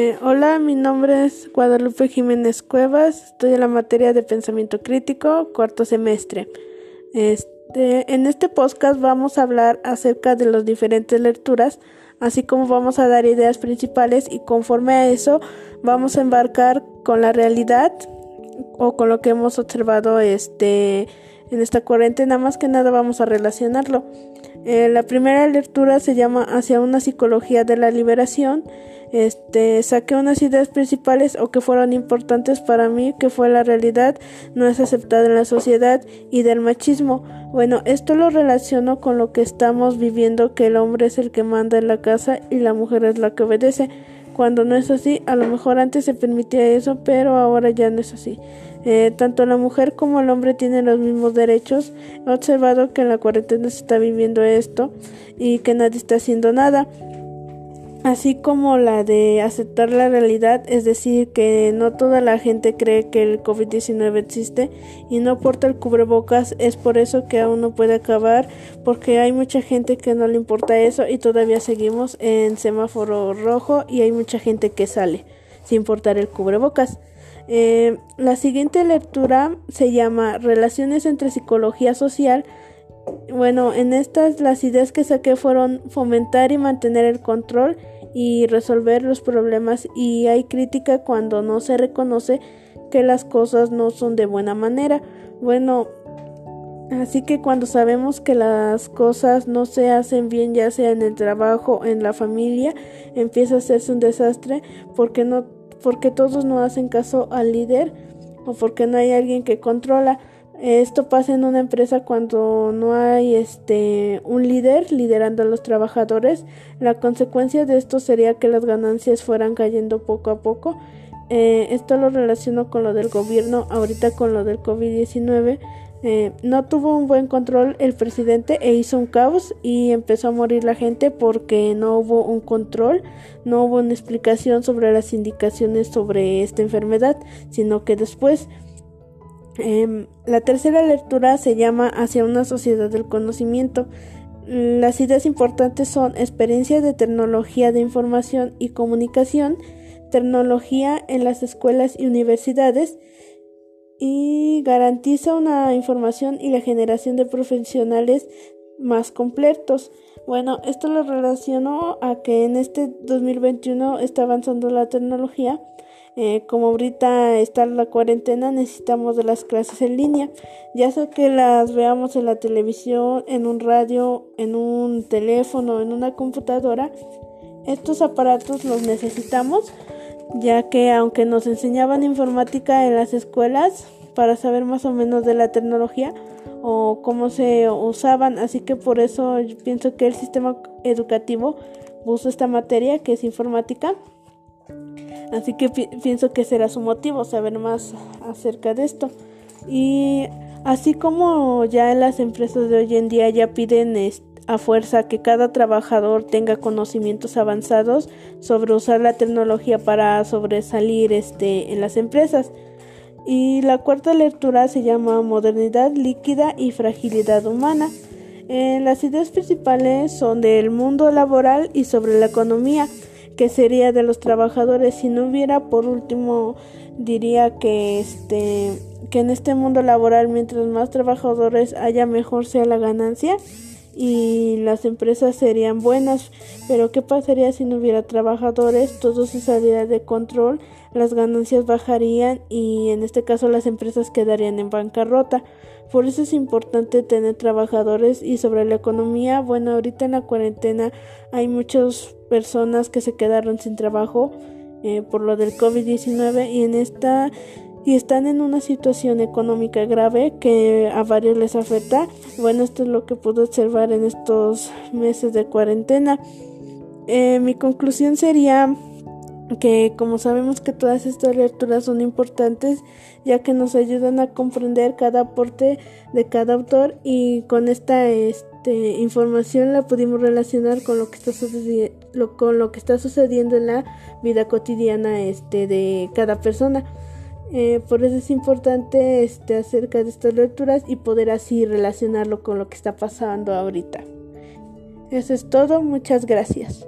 Eh, hola, mi nombre es Guadalupe Jiménez Cuevas, estoy en la materia de pensamiento crítico, cuarto semestre. Este, en este podcast vamos a hablar acerca de las diferentes lecturas, así como vamos a dar ideas principales y conforme a eso vamos a embarcar con la realidad o con lo que hemos observado este, en esta cuarentena, más que nada vamos a relacionarlo. Eh, la primera lectura se llama Hacia una psicología de la liberación. Este, saqué unas ideas principales o que fueron importantes para mí, que fue la realidad no es aceptada en la sociedad y del machismo. Bueno, esto lo relaciono con lo que estamos viviendo, que el hombre es el que manda en la casa y la mujer es la que obedece. Cuando no es así, a lo mejor antes se permitía eso, pero ahora ya no es así. Eh, tanto la mujer como el hombre tienen los mismos derechos. He observado que en la cuarentena se está viviendo esto y que nadie está haciendo nada. Así como la de aceptar la realidad, es decir, que no toda la gente cree que el COVID-19 existe y no porta el cubrebocas, es por eso que aún no puede acabar, porque hay mucha gente que no le importa eso y todavía seguimos en semáforo rojo y hay mucha gente que sale sin portar el cubrebocas. Eh, la siguiente lectura se llama Relaciones entre psicología social. Bueno, en estas las ideas que saqué fueron fomentar y mantener el control y resolver los problemas y hay crítica cuando no se reconoce que las cosas no son de buena manera. Bueno, así que cuando sabemos que las cosas no se hacen bien, ya sea en el trabajo, en la familia, empieza a hacerse un desastre porque no porque todos no hacen caso al líder o porque no hay alguien que controla. Esto pasa en una empresa cuando no hay este un líder liderando a los trabajadores. La consecuencia de esto sería que las ganancias fueran cayendo poco a poco. Eh, esto lo relaciono con lo del gobierno, ahorita con lo del COVID-19. Eh, no tuvo un buen control el presidente e hizo un caos y empezó a morir la gente porque no hubo un control, no hubo una explicación sobre las indicaciones sobre esta enfermedad, sino que después em, la tercera lectura se llama Hacia una sociedad del conocimiento. Las ideas importantes son experiencia de tecnología de información y comunicación, tecnología en las escuelas y universidades, y garantiza una información y la generación de profesionales más completos. Bueno, esto lo relaciono a que en este 2021 está avanzando la tecnología. Eh, como ahorita está la cuarentena, necesitamos de las clases en línea, ya sea que las veamos en la televisión, en un radio, en un teléfono, en una computadora. Estos aparatos los necesitamos ya que aunque nos enseñaban informática en las escuelas para saber más o menos de la tecnología o cómo se usaban, así que por eso pienso que el sistema educativo usa esta materia que es informática. Así que pienso que será su motivo saber más acerca de esto. Y así como ya las empresas de hoy en día ya piden a fuerza que cada trabajador tenga conocimientos avanzados sobre usar la tecnología para sobresalir este, en las empresas. Y la cuarta lectura se llama Modernidad líquida y fragilidad humana. Eh, las ideas principales son del mundo laboral y sobre la economía, que sería de los trabajadores. Si no hubiera, por último, diría que este que en este mundo laboral, mientras más trabajadores haya, mejor sea la ganancia y las empresas serían buenas, pero ¿qué pasaría si no hubiera trabajadores? Todo se saliera de control, las ganancias bajarían y en este caso las empresas quedarían en bancarrota. Por eso es importante tener trabajadores y sobre la economía, bueno, ahorita en la cuarentena hay muchas personas que se quedaron sin trabajo eh, por lo del COVID-19 y en esta y están en una situación económica grave que a varios les afecta. Bueno, esto es lo que pude observar en estos meses de cuarentena. Eh, mi conclusión sería que como sabemos que todas estas lecturas son importantes ya que nos ayudan a comprender cada aporte de cada autor y con esta este, información la pudimos relacionar con lo que está sucediendo con lo que está sucediendo en la vida cotidiana este, de cada persona. Eh, por eso es importante este, acerca de estas lecturas y poder así relacionarlo con lo que está pasando ahorita. Eso es todo, muchas gracias.